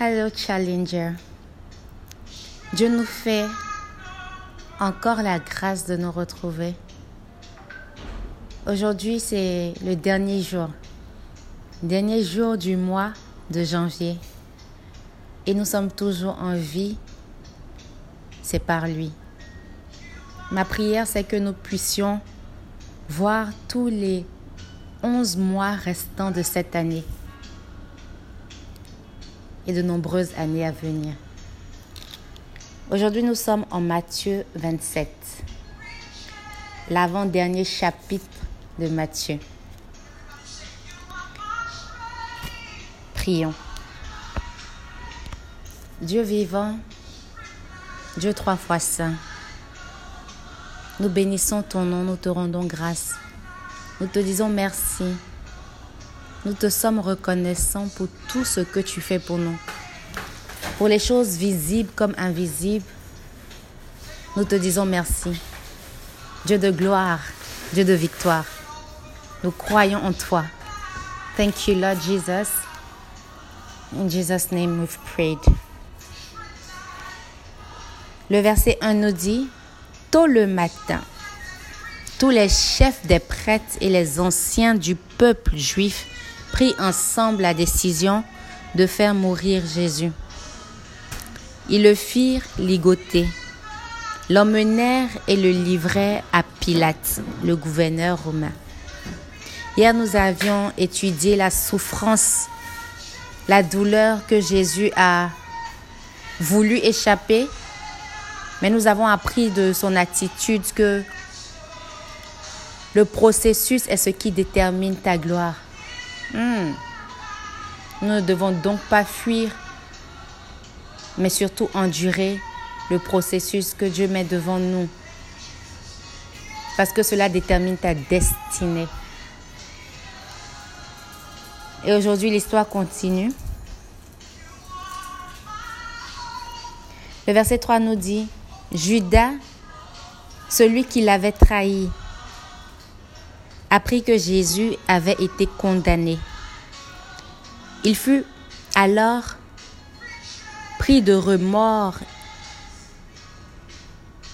Hello Challenger. Dieu nous fait encore la grâce de nous retrouver. Aujourd'hui, c'est le dernier jour, dernier jour du mois de janvier. Et nous sommes toujours en vie. C'est par lui. Ma prière, c'est que nous puissions voir tous les 11 mois restants de cette année et de nombreuses années à venir. Aujourd'hui, nous sommes en Matthieu 27, l'avant-dernier chapitre de Matthieu. Prions. Dieu vivant, Dieu trois fois saint, nous bénissons ton nom, nous te rendons grâce. Nous te disons merci nous te sommes reconnaissants pour tout ce que tu fais pour nous. Pour les choses visibles comme invisibles, nous te disons merci. Dieu de gloire, Dieu de victoire, nous croyons en toi. Thank you, Lord Jesus. In Jesus' name we've prayed. Le verset 1 nous dit, Tôt le matin, tous les chefs des prêtres et les anciens du peuple juif prit ensemble la décision de faire mourir Jésus. Ils le firent ligoter, l'emmenèrent et le livrèrent à Pilate, le gouverneur romain. Hier, nous avions étudié la souffrance, la douleur que Jésus a voulu échapper, mais nous avons appris de son attitude que le processus est ce qui détermine ta gloire. Hmm. Nous ne devons donc pas fuir, mais surtout endurer le processus que Dieu met devant nous. Parce que cela détermine ta destinée. Et aujourd'hui, l'histoire continue. Le verset 3 nous dit, Judas, celui qui l'avait trahi, apprit que Jésus avait été condamné. Il fut alors pris de remords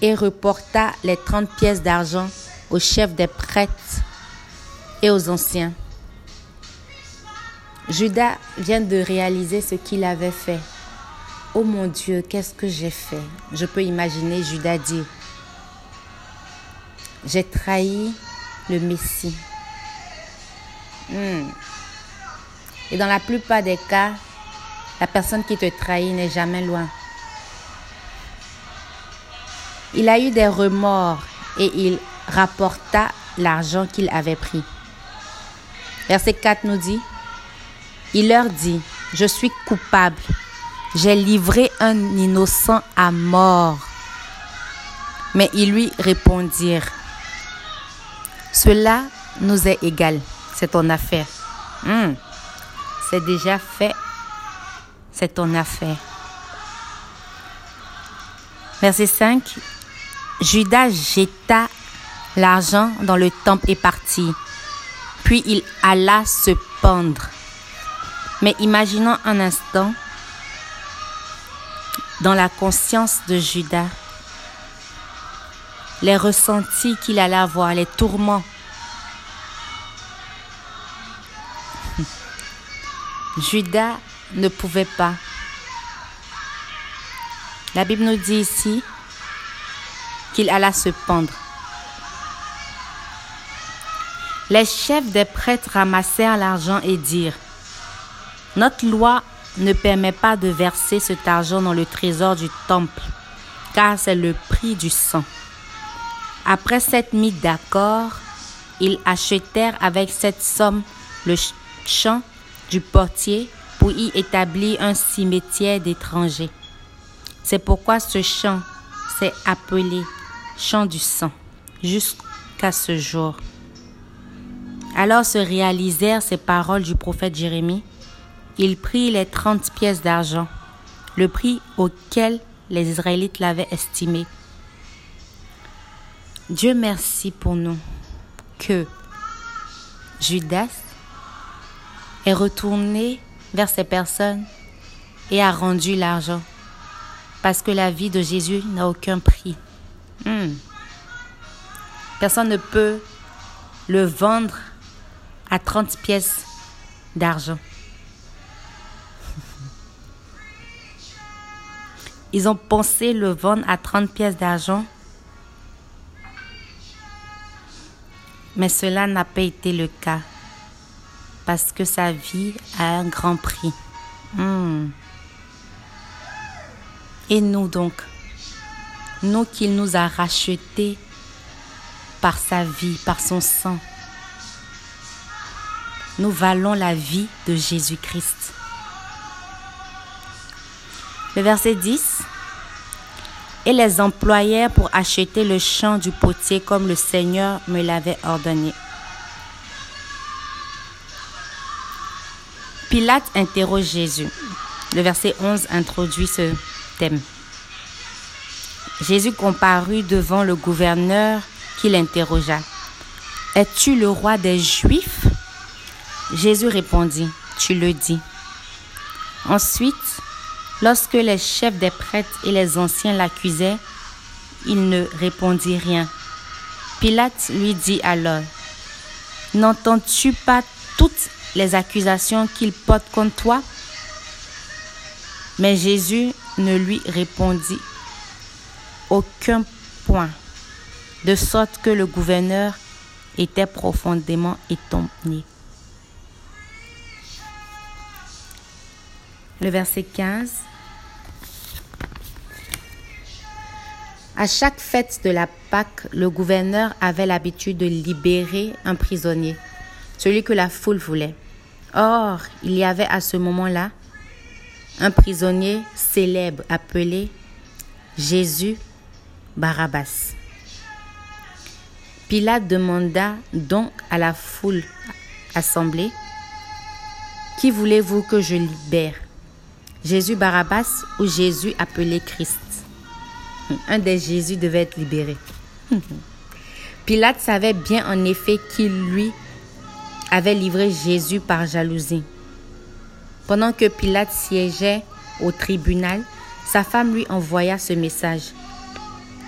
et reporta les trente pièces d'argent aux chefs des prêtres et aux anciens. Judas vient de réaliser ce qu'il avait fait. Oh mon Dieu, qu'est-ce que j'ai fait? Je peux imaginer Judas dire, j'ai trahi le Messie. Hmm. Et dans la plupart des cas, la personne qui te trahit n'est jamais loin. Il a eu des remords et il rapporta l'argent qu'il avait pris. Verset 4 nous dit, il leur dit, je suis coupable, j'ai livré un innocent à mort. Mais ils lui répondirent, cela nous est égal. C'est ton affaire. Hmm. C'est déjà fait. C'est ton affaire. Verset 5. Judas jeta l'argent dans le temple et partit. Puis il alla se pendre. Mais imaginons un instant dans la conscience de Judas les ressentis qu'il allait avoir, les tourments. Judas ne pouvait pas. La Bible nous dit ici qu'il alla se pendre. Les chefs des prêtres ramassèrent l'argent et dirent, Notre loi ne permet pas de verser cet argent dans le trésor du temple, car c'est le prix du sang. Après s'être mis d'accord, ils achetèrent avec cette somme le champ du portier pour y établir un cimetière d'étrangers. C'est pourquoi ce champ s'est appelé champ du sang jusqu'à ce jour. Alors se réalisèrent ces paroles du prophète Jérémie. Il prit les trente pièces d'argent, le prix auquel les Israélites l'avaient estimé, Dieu merci pour nous que Judas est retourné vers ces personnes et a rendu l'argent. Parce que la vie de Jésus n'a aucun prix. Hmm. Personne ne peut le vendre à 30 pièces d'argent. Ils ont pensé le vendre à 30 pièces d'argent, mais cela n'a pas été le cas parce que sa vie a un grand prix. Hmm. Et nous donc, nous qu'il nous a rachetés par sa vie, par son sang, nous valons la vie de Jésus-Christ. Le verset 10. Et les employèrent pour acheter le champ du potier comme le Seigneur me l'avait ordonné. Pilate interroge Jésus. Le verset 11 introduit ce thème. Jésus comparut devant le gouverneur qui l'interrogea. Es-tu le roi des Juifs? Jésus répondit, Tu le dis. Ensuite, lorsque les chefs des prêtres et les anciens l'accusaient, il ne répondit rien. Pilate lui dit alors, N'entends-tu pas toutes les accusations qu'il porte contre toi? Mais Jésus ne lui répondit aucun point, de sorte que le gouverneur était profondément étonné. Le verset 15. À chaque fête de la Pâque, le gouverneur avait l'habitude de libérer un prisonnier, celui que la foule voulait. Or, il y avait à ce moment-là un prisonnier célèbre appelé Jésus Barabbas. Pilate demanda donc à la foule assemblée, Qui voulez-vous que je libère? Jésus Barabbas ou Jésus appelé Christ Un des Jésus devait être libéré. Pilate savait bien en effet qu'il lui avait livré Jésus par jalousie. Pendant que Pilate siégeait au tribunal, sa femme lui envoya ce message.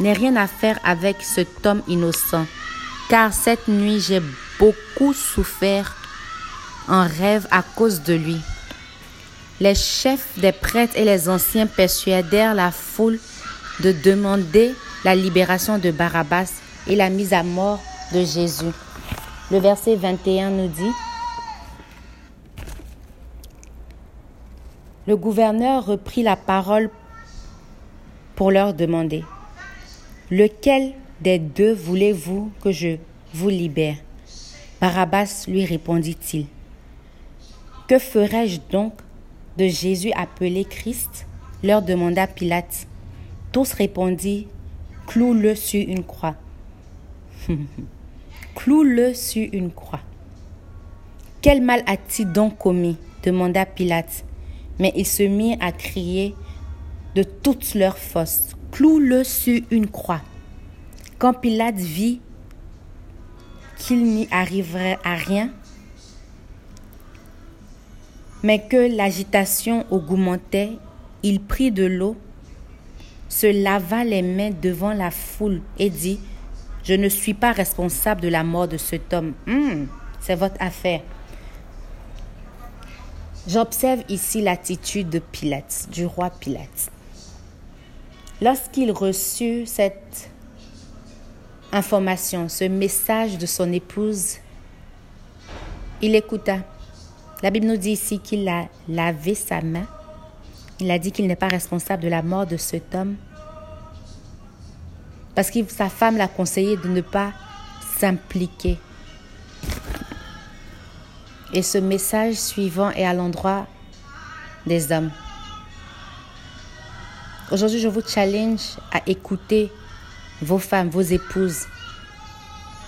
N'ai rien à faire avec cet homme innocent, car cette nuit j'ai beaucoup souffert en rêve à cause de lui. Les chefs des prêtres et les anciens persuadèrent la foule de demander la libération de Barabbas et la mise à mort de Jésus. Le verset 21 nous dit, Le gouverneur reprit la parole pour leur demander, Lequel des deux voulez-vous que je vous libère? Barabbas lui répondit-il. Que ferais-je donc de Jésus appelé Christ leur demanda Pilate. Tous répondirent, Cloue-le sur une croix. Cloue-le sur une croix. Quel mal a-t-il donc commis? demanda Pilate. Mais ils se mirent à crier de toutes leurs forces, Cloue-le sur une croix. Quand Pilate vit qu'il n'y arriverait à rien, mais que l'agitation augmentait, il prit de l'eau, se lava les mains devant la foule et dit, Je ne suis pas responsable de la mort de cet homme. Hmm, c'est votre affaire. J'observe ici l'attitude de Pilate, du roi Pilate. Lorsqu'il reçut cette information, ce message de son épouse, il écouta. La Bible nous dit ici qu'il a lavé sa main. Il a dit qu'il n'est pas responsable de la mort de cet homme. Parce que sa femme l'a conseillé de ne pas s'impliquer. Et ce message suivant est à l'endroit des hommes. Aujourd'hui, je vous challenge à écouter vos femmes, vos épouses.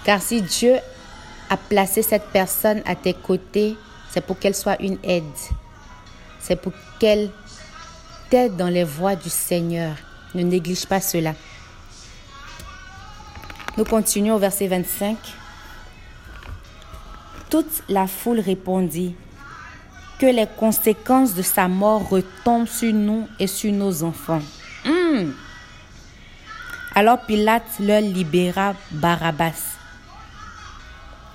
Car si Dieu a placé cette personne à tes côtés, c'est pour qu'elle soit une aide. C'est pour qu'elle t'aide dans les voies du Seigneur. Ne néglige pas cela. Nous continuons au verset 25. Toute la foule répondit, que les conséquences de sa mort retombent sur nous et sur nos enfants. Hmm. Alors Pilate leur libéra Barabbas.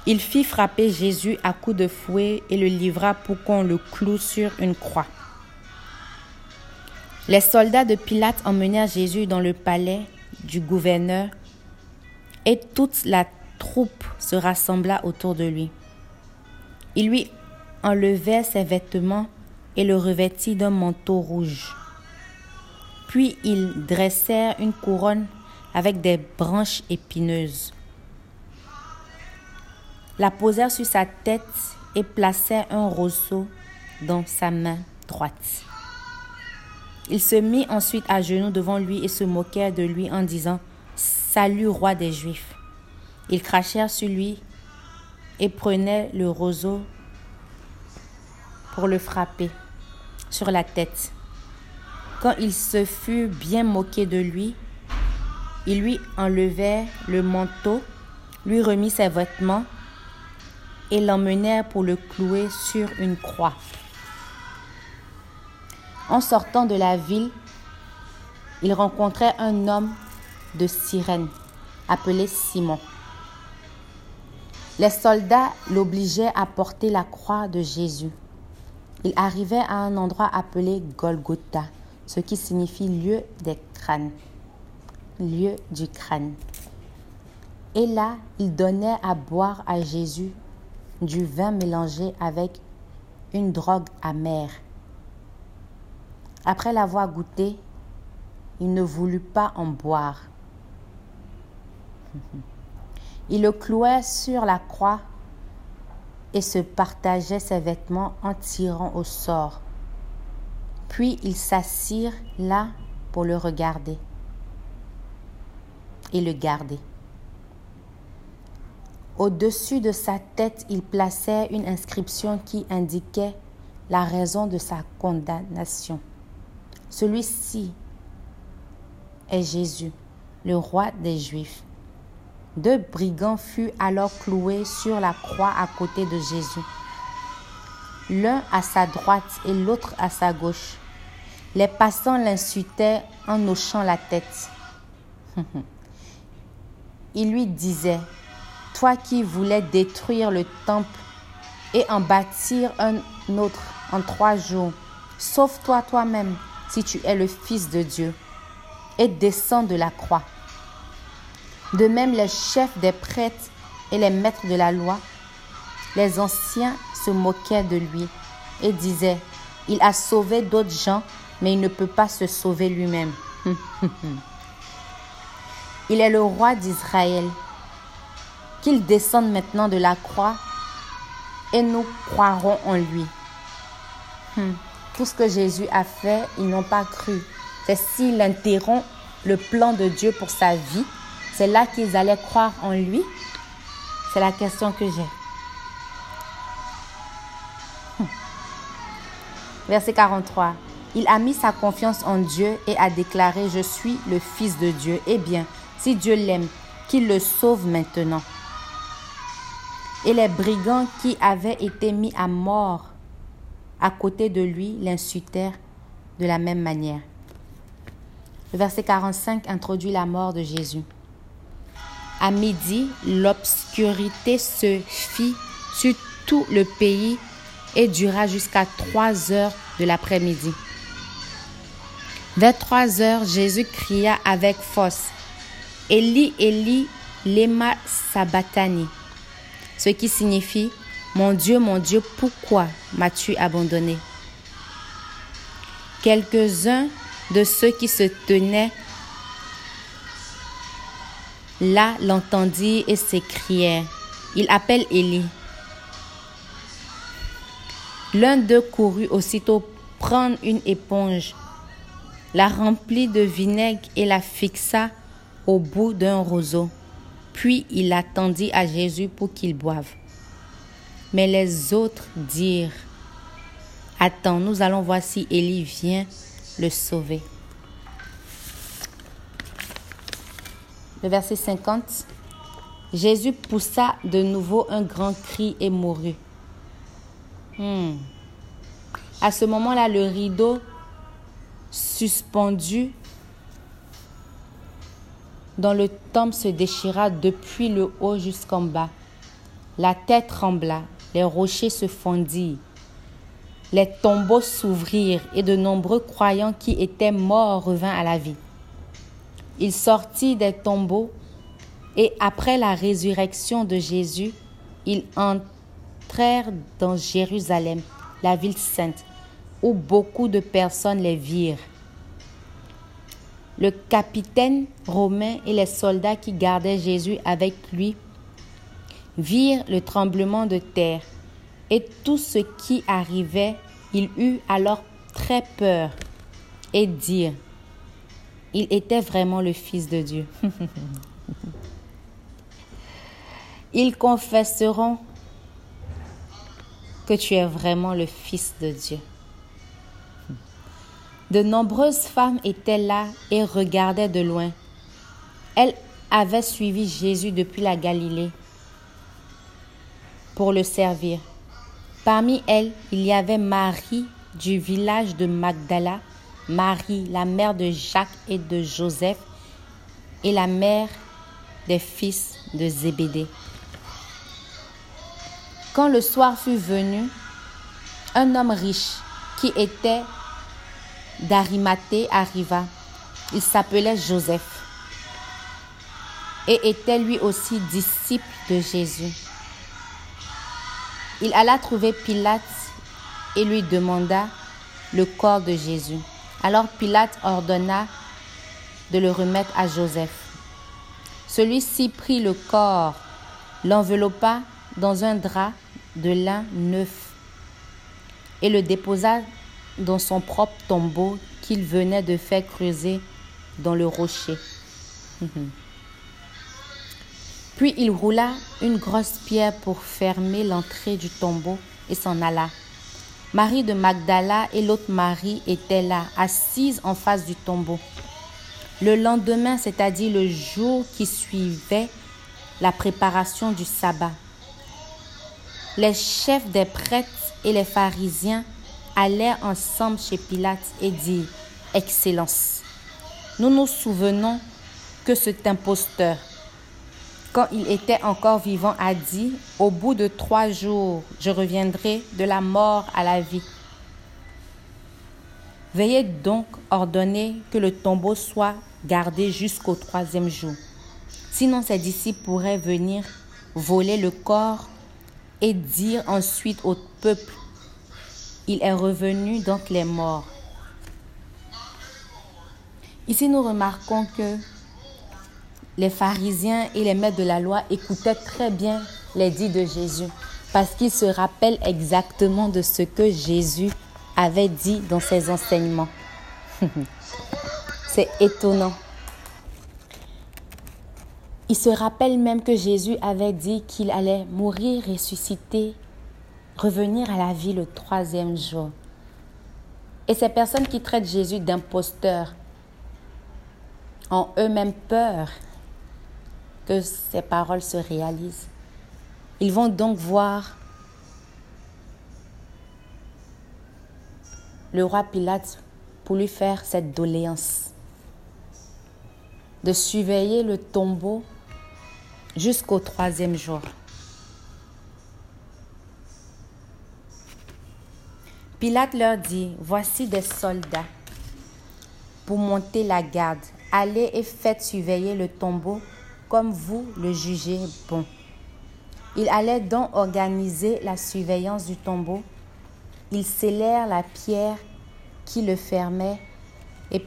Il fit frapper Jésus à coups de fouet et le livra pour qu'on le cloue sur une croix. Les soldats de Pilate emmenèrent Jésus dans le palais du gouverneur et toute la troupe se rassembla autour de lui. Ils lui enlevèrent ses vêtements et le revêtit d'un manteau rouge. Puis ils dressèrent une couronne avec des branches épineuses. La posèrent sur sa tête et placèrent un roseau dans sa main droite. Il se mit ensuite à genoux devant lui et se moquèrent de lui en disant Salut, roi des Juifs. Ils crachèrent sur lui et prenaient le roseau pour le frapper sur la tête. Quand il se fut bien moqué de lui, il lui enlevait le manteau, lui remit ses vêtements et l'emmenèrent pour le clouer sur une croix. En sortant de la ville, il rencontrait un homme de Cyrène appelé Simon. Les soldats l'obligeaient à porter la croix de Jésus. Il arrivait à un endroit appelé Golgotha, ce qui signifie lieu des crânes, lieu du crâne. Et là, il donnait à boire à Jésus du vin mélangé avec une drogue amère. Après l'avoir goûté, il ne voulut pas en boire. Il le clouait sur la croix et se partageait ses vêtements en tirant au sort. Puis ils s'assirent là pour le regarder et le garder. Au-dessus de sa tête, il plaçait une inscription qui indiquait la raison de sa condamnation. Celui-ci est Jésus, le roi des Juifs. Deux brigands furent alors cloués sur la croix à côté de Jésus, l'un à sa droite et l'autre à sa gauche. Les passants l'insultaient en hochant la tête. Ils lui disaient, toi qui voulais détruire le temple et en bâtir un autre en trois jours, sauve-toi toi-même si tu es le Fils de Dieu et descends de la croix. De même, les chefs des prêtres et les maîtres de la loi, les anciens se moquaient de lui et disaient, il a sauvé d'autres gens, mais il ne peut pas se sauver lui-même. il est le roi d'Israël qu'il descende maintenant de la croix et nous croirons en lui. Hmm. Tout ce que Jésus a fait, ils n'ont pas cru. C'est s'il interrompt le plan de Dieu pour sa vie, c'est là qu'ils allaient croire en lui. C'est la question que j'ai. Hmm. Verset 43. Il a mis sa confiance en Dieu et a déclaré, je suis le Fils de Dieu. Eh bien, si Dieu l'aime, qu'il le sauve maintenant et les brigands qui avaient été mis à mort à côté de lui l'insultèrent de la même manière. Le verset 45 introduit la mort de Jésus. À midi, l'obscurité se fit sur tout le pays et dura jusqu'à trois heures de l'après-midi. Vers trois heures, Jésus cria avec force, Eli, Eli, lema sabatani ce qui signifie Mon Dieu, mon Dieu, pourquoi m'as-tu abandonné? Quelques-uns de ceux qui se tenaient là l'entendirent et s'écrièrent Il appelle Élie. L'un d'eux courut aussitôt prendre une éponge, la remplit de vinaigre et la fixa au bout d'un roseau. Puis il attendit à Jésus pour qu'il boive. Mais les autres dirent, Attends, nous allons voir si Élie vient le sauver. Le verset 50. Jésus poussa de nouveau un grand cri et mourut. Hmm. À ce moment-là, le rideau suspendu dans le temple se déchira depuis le haut jusqu'en bas. La tête trembla, les rochers se fondirent, les tombeaux s'ouvrirent et de nombreux croyants qui étaient morts revinrent à la vie. Il sortit des tombeaux et après la résurrection de Jésus, ils entrèrent dans Jérusalem, la ville sainte, où beaucoup de personnes les virent. Le capitaine romain et les soldats qui gardaient Jésus avec lui virent le tremblement de terre et tout ce qui arrivait. Il eut alors très peur et dirent, il était vraiment le Fils de Dieu. Ils confesseront que tu es vraiment le Fils de Dieu. De nombreuses femmes étaient là et regardaient de loin. Elles avaient suivi Jésus depuis la Galilée pour le servir. Parmi elles, il y avait Marie du village de Magdala, Marie, la mère de Jacques et de Joseph, et la mère des fils de Zébédée. Quand le soir fut venu, un homme riche qui était d'Arimathée arriva. Il s'appelait Joseph et était lui aussi disciple de Jésus. Il alla trouver Pilate et lui demanda le corps de Jésus. Alors Pilate ordonna de le remettre à Joseph. Celui-ci prit le corps, l'enveloppa dans un drap de lin neuf et le déposa dans son propre tombeau qu'il venait de faire creuser dans le rocher. Puis il roula une grosse pierre pour fermer l'entrée du tombeau et s'en alla. Marie de Magdala et l'autre Marie étaient là, assises en face du tombeau. Le lendemain, c'est-à-dire le jour qui suivait la préparation du sabbat, les chefs des prêtres et les pharisiens allèrent ensemble chez Pilate et dirent, Excellence, nous nous souvenons que cet imposteur, quand il était encore vivant, a dit, Au bout de trois jours, je reviendrai de la mort à la vie. Veuillez donc ordonner que le tombeau soit gardé jusqu'au troisième jour. Sinon, ses disciples pourraient venir voler le corps et dire ensuite au peuple il est revenu donc les morts. Ici, nous remarquons que les pharisiens et les maîtres de la loi écoutaient très bien les dits de Jésus parce qu'ils se rappellent exactement de ce que Jésus avait dit dans ses enseignements. C'est étonnant. Ils se rappellent même que Jésus avait dit qu'il allait mourir, ressusciter revenir à la vie le troisième jour. Et ces personnes qui traitent Jésus d'imposteur ont eux-mêmes peur que ces paroles se réalisent. Ils vont donc voir le roi Pilate pour lui faire cette doléance de surveiller le tombeau jusqu'au troisième jour. Pilate leur dit, voici des soldats pour monter la garde. Allez et faites surveiller le tombeau comme vous le jugez bon. Il allait donc organiser la surveillance du tombeau. Ils scellèrent la pierre qui le fermait et